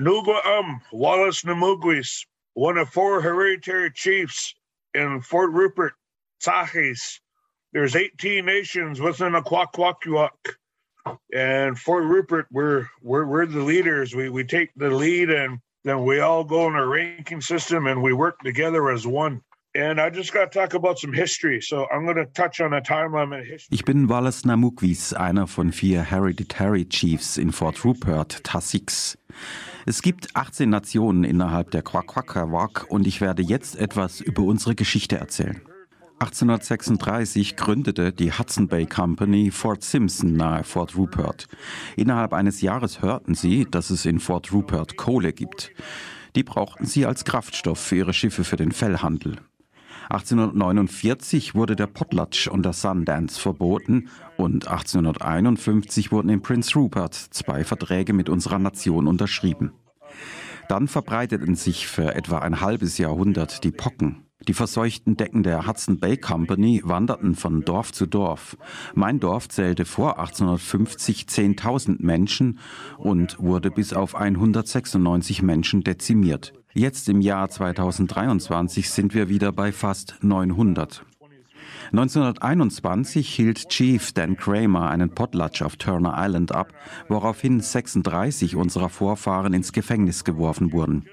Nuguam Wallace Namugwis, one of four hereditary chiefs in Fort Rupert, Tahis. There's 18 nations within a Kwakwakwak. And Fort Rupert, we're, we're, we're the leaders. We, we take the lead and then we all go in a ranking system and we work together as one. And I just got to talk about some history. So I'm going to touch on a timeline in history. Ich bin Wallace Namukvis, einer von vier Hereditary Chiefs in Fort Rupert, Tassix. Es gibt 18 Nationen innerhalb der Kwakwakawak und ich werde jetzt etwas über unsere Geschichte erzählen. 1836 gründete die Hudson Bay Company Fort Simpson nahe Fort Rupert. Innerhalb eines Jahres hörten sie, dass es in Fort Rupert Kohle gibt. Die brauchten sie als Kraftstoff für ihre Schiffe für den Fellhandel. 1849 wurde der Potlatch und der Sundance verboten und 1851 wurden in Prince Rupert zwei Verträge mit unserer Nation unterschrieben. Dann verbreiteten sich für etwa ein halbes Jahrhundert die Pocken. Die verseuchten Decken der Hudson Bay Company wanderten von Dorf zu Dorf. Mein Dorf zählte vor 1850 10.000 Menschen und wurde bis auf 196 Menschen dezimiert. Jetzt im Jahr 2023 sind wir wieder bei fast 900. 1921 hielt Chief Dan Kramer einen Potlatch auf Turner Island ab, woraufhin 36 unserer Vorfahren ins Gefängnis geworfen wurden.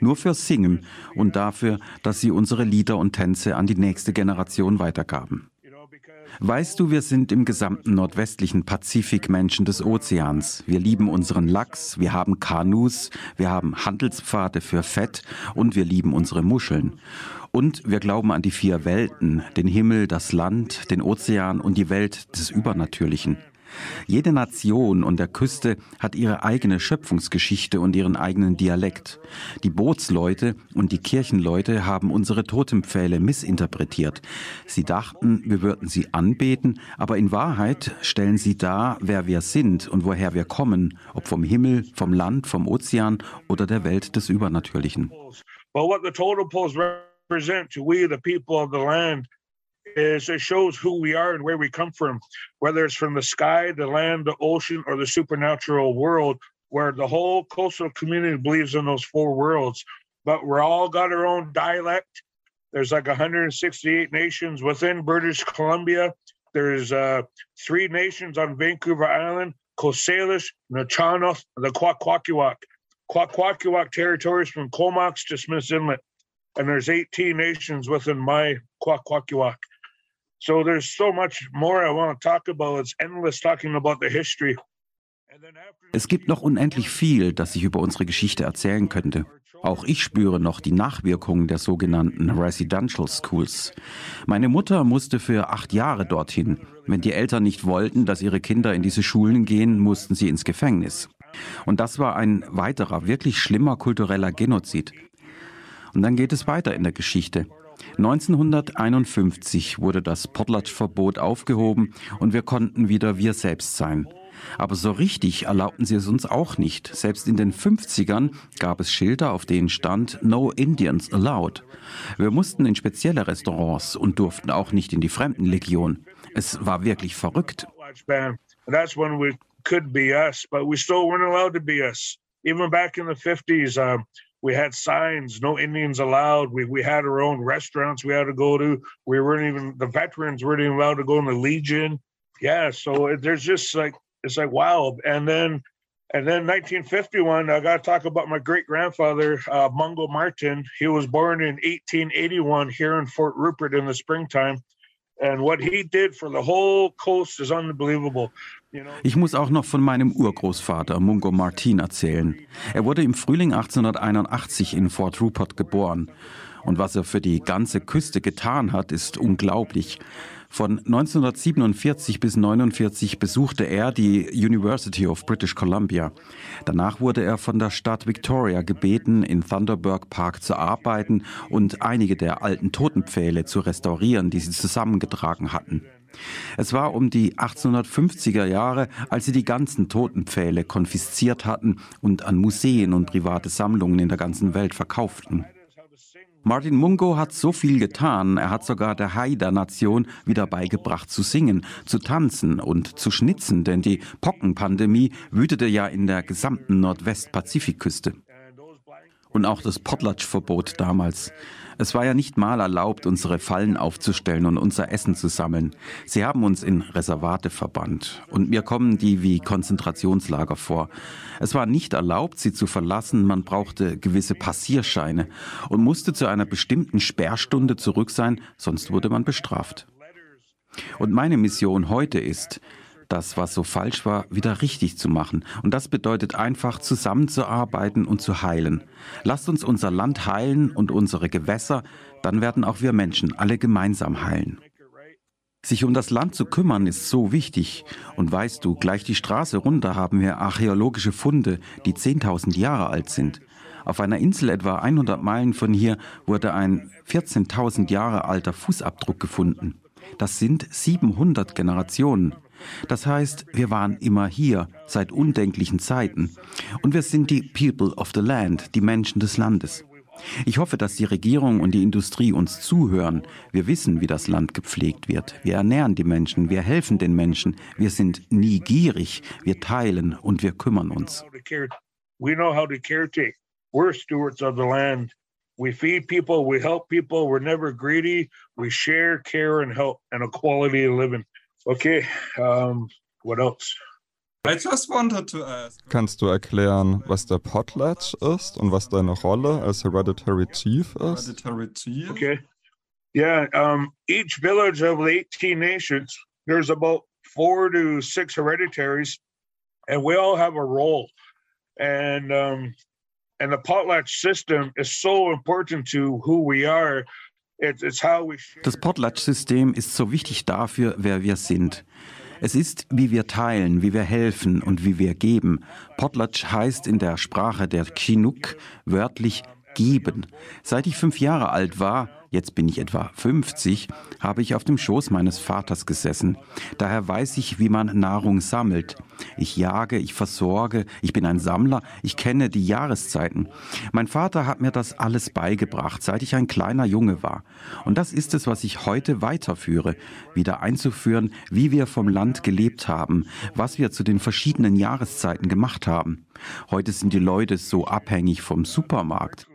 Nur fürs Singen und dafür, dass sie unsere Lieder und Tänze an die nächste Generation weitergaben. Weißt du, wir sind im gesamten nordwestlichen Pazifik Menschen des Ozeans. Wir lieben unseren Lachs, wir haben Kanus, wir haben Handelspfade für Fett und wir lieben unsere Muscheln. Und wir glauben an die vier Welten, den Himmel, das Land, den Ozean und die Welt des Übernatürlichen. Jede Nation und der Küste hat ihre eigene Schöpfungsgeschichte und ihren eigenen Dialekt. Die Bootsleute und die Kirchenleute haben unsere Totempfähle missinterpretiert. Sie dachten, wir würden sie anbeten, aber in Wahrheit stellen sie dar, wer wir sind und woher wir kommen, ob vom Himmel, vom Land, vom Ozean oder der Welt des Übernatürlichen. But what the totem poles represent to we, the people of the land, is it shows who we are and where we come from, whether it's from the sky, the land, the ocean, or the supernatural world, where the whole coastal community believes in those four worlds. But we're all got our own dialect. There's like 168 nations within British Columbia. There's uh, three nations on Vancouver Island, Coasalish, Nachanoth, the Kwakwakiwak. Kwakwakiwak territories from Comox to Smith's Inlet. And there's 18 nations within my Kwakwakiwak. So there's so much more I want to talk about. It's endless talking about the history. Es gibt noch unendlich viel, das ich über unsere Geschichte erzählen könnte. Auch ich spüre noch die Nachwirkungen der sogenannten Residential Schools. Meine Mutter musste für acht Jahre dorthin. Wenn die Eltern nicht wollten, dass ihre Kinder in diese Schulen gehen, mussten sie ins Gefängnis. Und das war ein weiterer, wirklich schlimmer kultureller Genozid. Und dann geht es weiter in der Geschichte. 1951 wurde das Potlatch-Verbot aufgehoben und wir konnten wieder wir selbst sein. Aber so richtig erlaubten sie es uns auch nicht. Selbst in den 50ern gab es Schilder, auf denen stand No Indians allowed. Wir mussten in spezielle Restaurants und durften auch nicht in die Fremdenlegion. Es war wirklich verrückt. Even back in the 50s, um, we had signs, no Indians allowed. We we had our own restaurants we had to go to. We weren't even the veterans weren't even allowed to go in the Legion. Yeah, so there's just like it's like wow. And then and then 1951, I got to talk about my great grandfather, uh, Mungo Martin. He was born in 1881 here in Fort Rupert in the springtime. And what he did for the whole coast is unbelievable. Ich muss auch noch von meinem Urgroßvater Mungo Martin erzählen. Er wurde im Frühling 1881 in Fort Rupert geboren. Und was er für die ganze Küste getan hat, ist unglaublich. Von 1947 bis 1949 besuchte er die University of British Columbia. Danach wurde er von der Stadt Victoria gebeten, in Thunderberg Park zu arbeiten und einige der alten Totenpfähle zu restaurieren, die sie zusammengetragen hatten. Es war um die 1850er Jahre, als sie die ganzen Totenpfähle konfisziert hatten und an Museen und private Sammlungen in der ganzen Welt verkauften. Martin Mungo hat so viel getan. Er hat sogar der Haida-Nation wieder beigebracht zu singen, zu tanzen und zu schnitzen, denn die Pockenpandemie wütete ja in der gesamten Nordwestpazifikküste. Und auch das Potlatch-Verbot damals. Es war ja nicht mal erlaubt, unsere Fallen aufzustellen und unser Essen zu sammeln. Sie haben uns in Reservate verbannt. Und mir kommen die wie Konzentrationslager vor. Es war nicht erlaubt, sie zu verlassen. Man brauchte gewisse Passierscheine und musste zu einer bestimmten Sperrstunde zurück sein, sonst wurde man bestraft. Und meine Mission heute ist, das, was so falsch war, wieder richtig zu machen. Und das bedeutet einfach, zusammenzuarbeiten und zu heilen. Lasst uns unser Land heilen und unsere Gewässer, dann werden auch wir Menschen alle gemeinsam heilen. Sich um das Land zu kümmern ist so wichtig. Und weißt du, gleich die Straße runter haben wir archäologische Funde, die 10.000 Jahre alt sind. Auf einer Insel etwa 100 Meilen von hier wurde ein 14.000 Jahre alter Fußabdruck gefunden. Das sind 700 Generationen. Das heißt, wir waren immer hier, seit undenklichen Zeiten. Und wir sind die People of the Land, die Menschen des Landes. Ich hoffe, dass die Regierung und die Industrie uns zuhören. Wir wissen, wie das Land gepflegt wird. Wir ernähren die Menschen, wir helfen den Menschen. Wir sind nie gierig, wir teilen und wir kümmern uns. We know how to caretake. We're stewards of the land. We feed people, we help people, we're never greedy. We share, care and help and a quality of living. Okay, um, what else? I just wanted to ask. Kannst du erklären, was der Potlatch ist und was deine Rolle als Hereditary Chief ist? Hereditary Chief? Okay. Yeah, um, each village of the 18 nations, there's about four to six hereditaries, and we all have a role. And um, and the potlatch system is so important to who we are Das Potlatch-System ist so wichtig dafür, wer wir sind. Es ist, wie wir teilen, wie wir helfen und wie wir geben. Potlatch heißt in der Sprache der Chinook wörtlich geben. Seit ich fünf Jahre alt war, jetzt bin ich etwa 50, habe ich auf dem Schoß meines Vaters gesessen. Daher weiß ich, wie man Nahrung sammelt. Ich jage, ich versorge, ich bin ein Sammler, ich kenne die Jahreszeiten. Mein Vater hat mir das alles beigebracht, seit ich ein kleiner Junge war. Und das ist es, was ich heute weiterführe, wieder einzuführen, wie wir vom Land gelebt haben, was wir zu den verschiedenen Jahreszeiten gemacht haben. Heute sind die Leute so abhängig vom Supermarkt.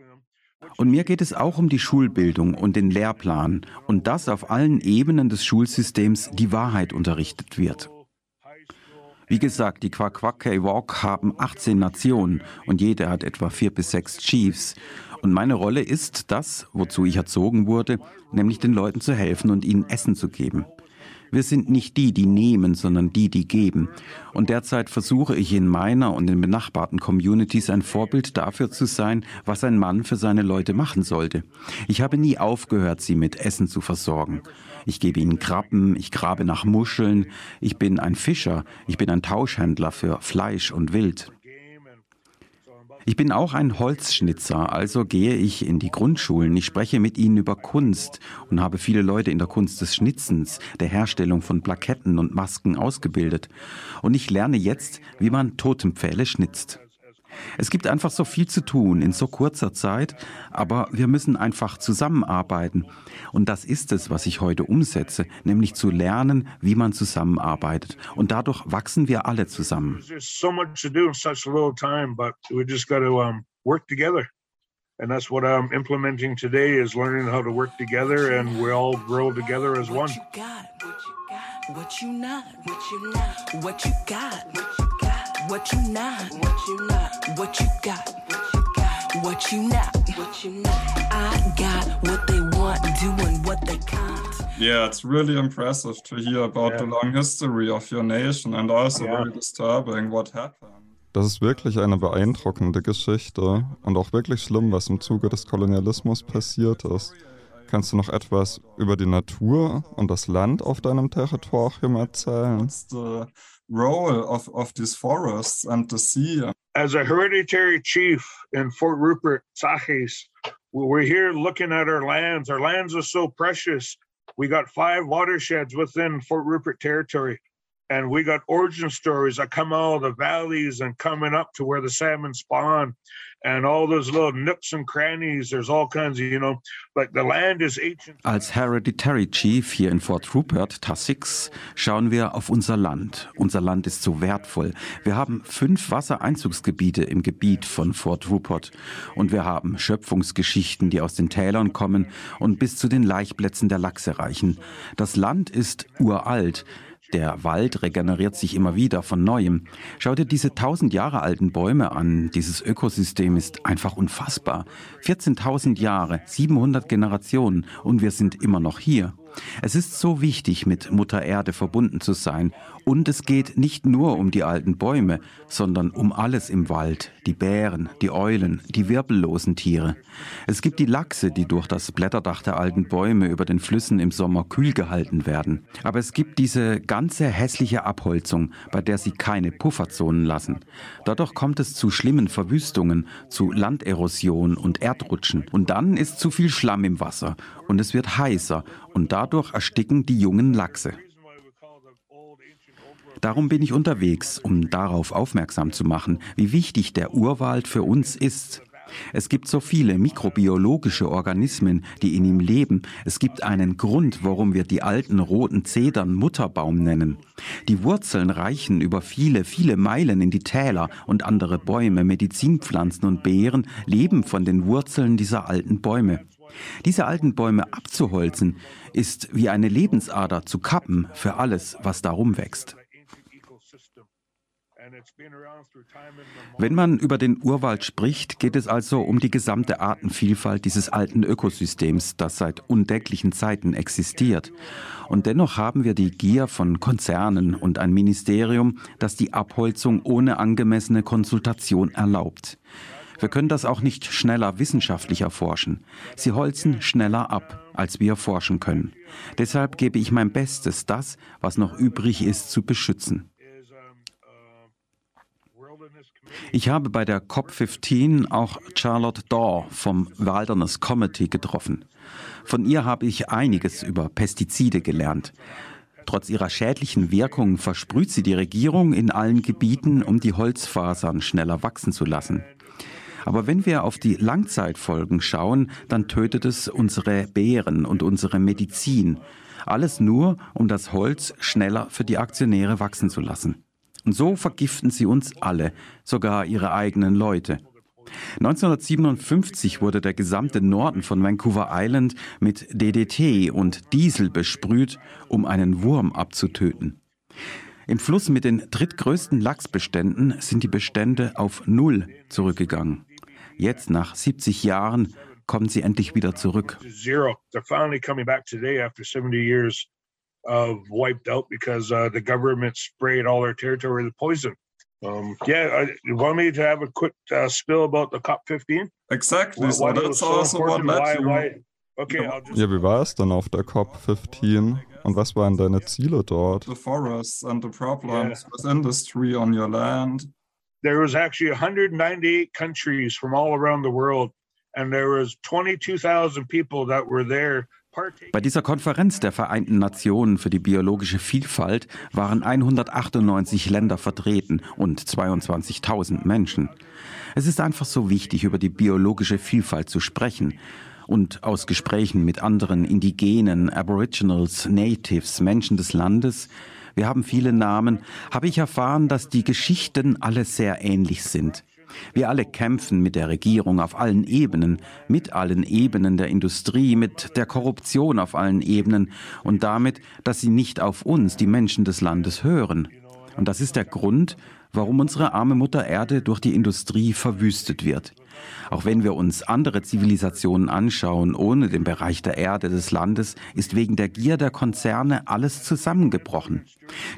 Und mir geht es auch um die Schulbildung und den Lehrplan und dass auf allen Ebenen des Schulsystems die Wahrheit unterrichtet wird. Wie gesagt, die Kwakwakay Walk haben 18 Nationen und jede hat etwa vier bis sechs Chiefs. Und meine Rolle ist das, wozu ich erzogen wurde, nämlich den Leuten zu helfen und ihnen Essen zu geben. Wir sind nicht die, die nehmen, sondern die, die geben. Und derzeit versuche ich in meiner und in benachbarten Communities ein Vorbild dafür zu sein, was ein Mann für seine Leute machen sollte. Ich habe nie aufgehört, sie mit Essen zu versorgen. Ich gebe ihnen Krabben, ich grabe nach Muscheln, ich bin ein Fischer, ich bin ein Tauschhändler für Fleisch und Wild. Ich bin auch ein Holzschnitzer, also gehe ich in die Grundschulen. Ich spreche mit ihnen über Kunst und habe viele Leute in der Kunst des Schnitzens, der Herstellung von Plaketten und Masken ausgebildet. Und ich lerne jetzt, wie man Totempfähle schnitzt. Es gibt einfach so viel zu tun in so kurzer Zeit, aber wir müssen einfach zusammenarbeiten. Und das ist es, was ich heute umsetze, nämlich zu lernen, wie man zusammenarbeitet. Und dadurch wachsen wir alle zusammen. And that's what I'm implementing today is learning how to work together and we all grow together as one. What you got, what you not, what you not, what you got, what you got what you not, what you not, what you got, what you not, what you not. I got what they want, doing what they can't. Yeah, it's really impressive to hear about yeah. the long history of your nation and also yeah. very disturbing what happened. Das ist wirklich eine beeindruckende Geschichte und auch wirklich schlimm, was im Zuge des Kolonialismus passiert ist. Kannst du noch etwas über die Natur und das Land auf deinem Territorium erzählen? role of, of these forests and the sea. As a hereditary chief in Fort Rupert, Sajes, we're here looking at our lands. Our lands are so precious. We got five watersheds within Fort Rupert territory. and we got origin stories that come out of the valleys and coming up to where the salmon spawn Als Hereditary Chief hier in Fort Rupert, Tassix, schauen wir auf unser Land. Unser Land ist so wertvoll. Wir haben fünf Wassereinzugsgebiete im Gebiet von Fort Rupert und wir haben Schöpfungsgeschichten, die aus den Tälern kommen und bis zu den Laichplätzen der Lachse reichen. Das Land ist uralt. Der Wald regeneriert sich immer wieder von neuem. Schau dir diese tausend Jahre alten Bäume an. Dieses Ökosystem ist einfach unfassbar. 14.000 Jahre, 700 Generationen und wir sind immer noch hier. Es ist so wichtig, mit Mutter Erde verbunden zu sein. Und es geht nicht nur um die alten Bäume, sondern um alles im Wald. Die Bären, die Eulen, die wirbellosen Tiere. Es gibt die Lachse, die durch das Blätterdach der alten Bäume über den Flüssen im Sommer kühl gehalten werden. Aber es gibt diese ganze hässliche Abholzung, bei der sie keine Pufferzonen lassen. Dadurch kommt es zu schlimmen Verwüstungen, zu Landerosion und Erdrutschen. Und dann ist zu viel Schlamm im Wasser und es wird heißer und dadurch ersticken die jungen Lachse. Darum bin ich unterwegs, um darauf aufmerksam zu machen, wie wichtig der Urwald für uns ist. Es gibt so viele mikrobiologische Organismen, die in ihm leben. Es gibt einen Grund, warum wir die alten roten Zedern Mutterbaum nennen. Die Wurzeln reichen über viele, viele Meilen in die Täler und andere Bäume, Medizinpflanzen und Beeren leben von den Wurzeln dieser alten Bäume. Diese alten Bäume abzuholzen, ist wie eine Lebensader zu kappen für alles, was darum wächst. Wenn man über den Urwald spricht, geht es also um die gesamte Artenvielfalt dieses alten Ökosystems, das seit undenklichen Zeiten existiert. Und dennoch haben wir die Gier von Konzernen und ein Ministerium, das die Abholzung ohne angemessene Konsultation erlaubt. Wir können das auch nicht schneller wissenschaftlich erforschen. Sie holzen schneller ab, als wir forschen können. Deshalb gebe ich mein Bestes, das, was noch übrig ist, zu beschützen. Ich habe bei der COP15 auch Charlotte Daw vom Wilderness Committee getroffen. Von ihr habe ich einiges über Pestizide gelernt. Trotz ihrer schädlichen Wirkung versprüht sie die Regierung in allen Gebieten, um die Holzfasern schneller wachsen zu lassen. Aber wenn wir auf die Langzeitfolgen schauen, dann tötet es unsere Beeren und unsere Medizin. Alles nur, um das Holz schneller für die Aktionäre wachsen zu lassen. Und so vergiften sie uns alle, sogar ihre eigenen Leute. 1957 wurde der gesamte Norden von Vancouver Island mit DDT und Diesel besprüht, um einen Wurm abzutöten. Im Fluss mit den drittgrößten Lachsbeständen sind die Bestände auf Null zurückgegangen. Jetzt, nach 70 Jahren, kommen sie endlich wieder zurück. uh, wiped out because uh, the government sprayed all their territory with poison. Um, yeah, I, you want me to have a quick uh, spill about the COP15? Exactly. Why, so why that's so also what led why, you. why, okay, I'll just, Ja, wie war es dann auf der COP15 und was waren deine Ziele dort? The forests and the problems with industry on your land. There was actually 198 countries from all around the world, and there was 22,000 people that were there Bei dieser Konferenz der Vereinten Nationen für die biologische Vielfalt waren 198 Länder vertreten und 22.000 Menschen. Es ist einfach so wichtig, über die biologische Vielfalt zu sprechen. Und aus Gesprächen mit anderen Indigenen, Aboriginals, Natives, Menschen des Landes, wir haben viele Namen, habe ich erfahren, dass die Geschichten alle sehr ähnlich sind. Wir alle kämpfen mit der Regierung auf allen Ebenen, mit allen Ebenen der Industrie, mit der Korruption auf allen Ebenen und damit, dass sie nicht auf uns, die Menschen des Landes, hören. Und das ist der Grund, warum unsere arme Mutter Erde durch die Industrie verwüstet wird. Auch wenn wir uns andere Zivilisationen anschauen, ohne den Bereich der Erde des Landes, ist wegen der Gier der Konzerne alles zusammengebrochen.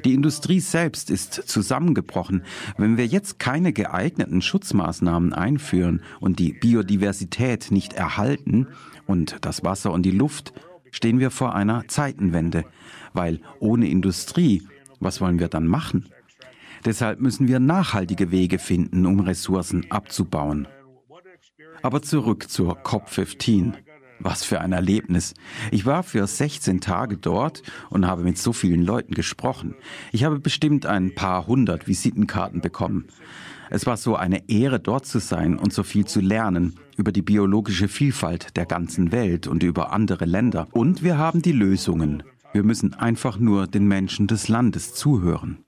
Die Industrie selbst ist zusammengebrochen. Wenn wir jetzt keine geeigneten Schutzmaßnahmen einführen und die Biodiversität nicht erhalten und das Wasser und die Luft, stehen wir vor einer Zeitenwende. Weil ohne Industrie, was wollen wir dann machen? Deshalb müssen wir nachhaltige Wege finden, um Ressourcen abzubauen. Aber zurück zur COP15. Was für ein Erlebnis. Ich war für 16 Tage dort und habe mit so vielen Leuten gesprochen. Ich habe bestimmt ein paar hundert Visitenkarten bekommen. Es war so eine Ehre, dort zu sein und so viel zu lernen über die biologische Vielfalt der ganzen Welt und über andere Länder. Und wir haben die Lösungen. Wir müssen einfach nur den Menschen des Landes zuhören.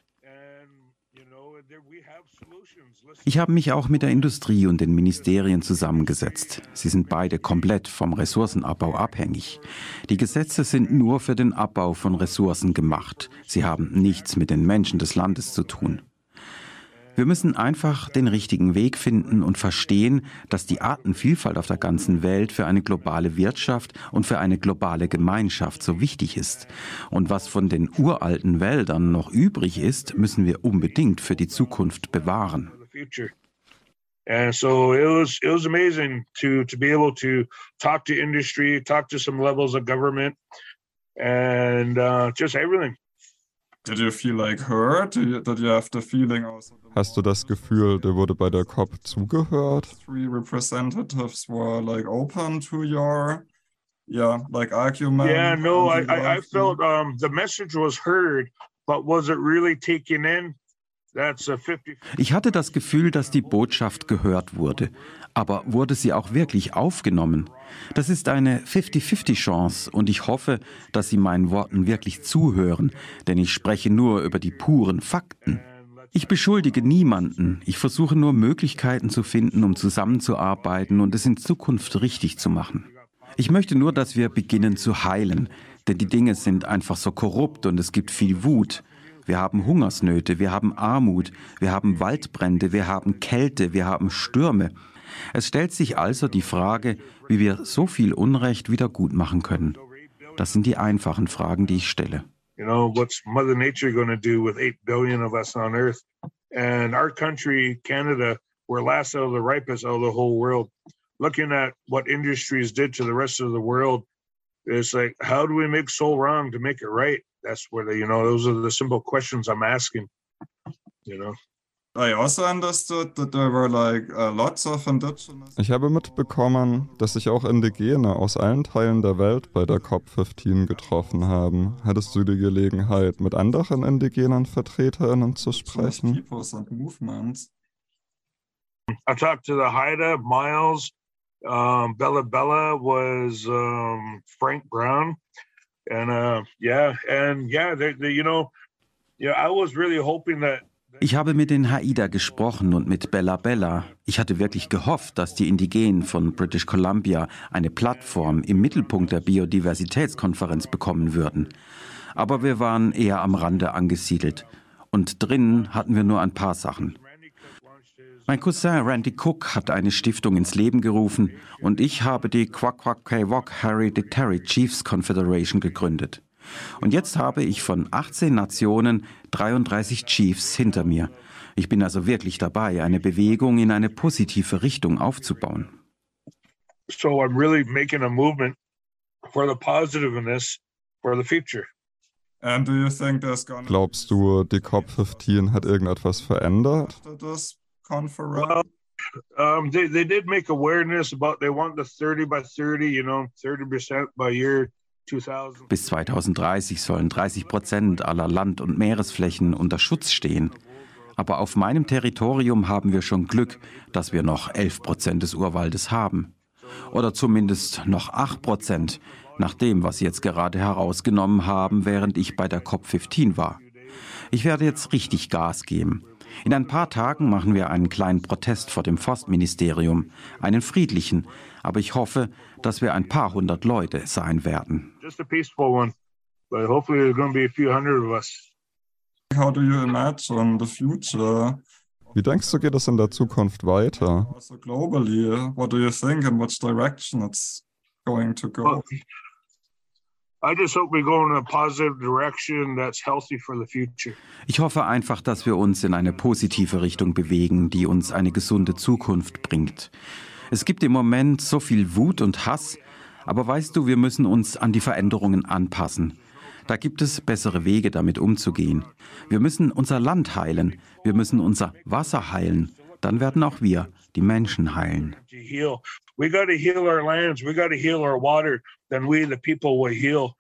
Ich habe mich auch mit der Industrie und den Ministerien zusammengesetzt. Sie sind beide komplett vom Ressourcenabbau abhängig. Die Gesetze sind nur für den Abbau von Ressourcen gemacht. Sie haben nichts mit den Menschen des Landes zu tun. Wir müssen einfach den richtigen Weg finden und verstehen, dass die Artenvielfalt auf der ganzen Welt für eine globale Wirtschaft und für eine globale Gemeinschaft so wichtig ist. Und was von den uralten Wäldern noch übrig ist, müssen wir unbedingt für die Zukunft bewahren. And so it was it was amazing to to be able to talk to industry, talk to some levels of government, and uh, just everything. Did you feel like heard? Did you have the feeling also? Hast du das Gefühl, dir wurde bei der COP zugehört? Three representatives were like open to your, yeah, like argument. Yeah, no, I I, I felt um, the message was heard, but was it really taken in? Ich hatte das Gefühl, dass die Botschaft gehört wurde. Aber wurde sie auch wirklich aufgenommen? Das ist eine 50-50-Chance und ich hoffe, dass Sie meinen Worten wirklich zuhören, denn ich spreche nur über die puren Fakten. Ich beschuldige niemanden, ich versuche nur Möglichkeiten zu finden, um zusammenzuarbeiten und es in Zukunft richtig zu machen. Ich möchte nur, dass wir beginnen zu heilen, denn die Dinge sind einfach so korrupt und es gibt viel Wut. Wir haben Hungersnöte, wir haben Armut, wir haben Waldbrände, wir haben Kälte, wir haben Stürme. Es stellt sich also die Frage, wie wir so viel Unrecht wieder gut machen können. Das sind die einfachen Fragen, die ich stelle. You know, what's Mother Nature going to do with 8 billion of us on Earth? And our country, Canada, we're last out of the ripest out of the whole world. Looking at what industries did to the rest of the world, it's like, how do we make so wrong to make it right? That's where the, you know, those are the simple questions I'm asking, you know. Also uh, ich habe mitbekommen, dass sich auch Indigene aus allen Teilen der Welt bei der COP15 getroffen haben. Hattest du die Gelegenheit, mit anderen indigenen VertreterInnen zu sprechen? I talked to the Haida, Miles, um, Bella Bella was um, Frank Brown, and uh, yeah, and yeah, they, they, you know, yeah, I was really hoping that Ich habe mit den Haida gesprochen und mit Bella Bella. Ich hatte wirklich gehofft, dass die Indigenen von British Columbia eine Plattform im Mittelpunkt der Biodiversitätskonferenz bekommen würden. Aber wir waren eher am Rande angesiedelt. Und drinnen hatten wir nur ein paar Sachen. Mein Cousin Randy Cook hat eine Stiftung ins Leben gerufen und ich habe die Quaquaquewok Hereditary Chiefs Confederation gegründet. Und jetzt habe ich von 18 Nationen 33 Chiefs hinter mir. Ich bin also wirklich dabei, eine Bewegung in eine positive Richtung aufzubauen. So I'm really making a movement for the positiveness for the future. Glaubst du, die COP15 hat irgendetwas verändert? Well, um, they, they did make awareness about they want the 30 by 30, you know, 30% by year bis 2030 sollen 30 Prozent aller Land- und Meeresflächen unter Schutz stehen. Aber auf meinem Territorium haben wir schon Glück, dass wir noch 11 Prozent des Urwaldes haben. Oder zumindest noch 8 Prozent, nach dem, was Sie jetzt gerade herausgenommen haben, während ich bei der COP15 war. Ich werde jetzt richtig Gas geben. In ein paar Tagen machen wir einen kleinen Protest vor dem Forstministerium, einen friedlichen, aber ich hoffe, dass wir ein paar hundert Leute sein werden. Just a peaceful one, but hopefully there's going to be a few hundred of us. How do you imagine the future? Wie denkst du, geht es in der Zukunft weiter? Also globally, what do you think in which direction it's going to go? Ich hoffe einfach, dass wir uns in eine positive Richtung bewegen, die uns eine gesunde Zukunft bringt. Es gibt im Moment so viel Wut und Hass, aber weißt du, wir müssen uns an die Veränderungen anpassen. Da gibt es bessere Wege, damit umzugehen. Wir müssen unser Land heilen, wir müssen unser Wasser heilen, dann werden auch wir, die Menschen, heilen. We got to heal our lands. We got to heal our water. Then we, the people, will heal.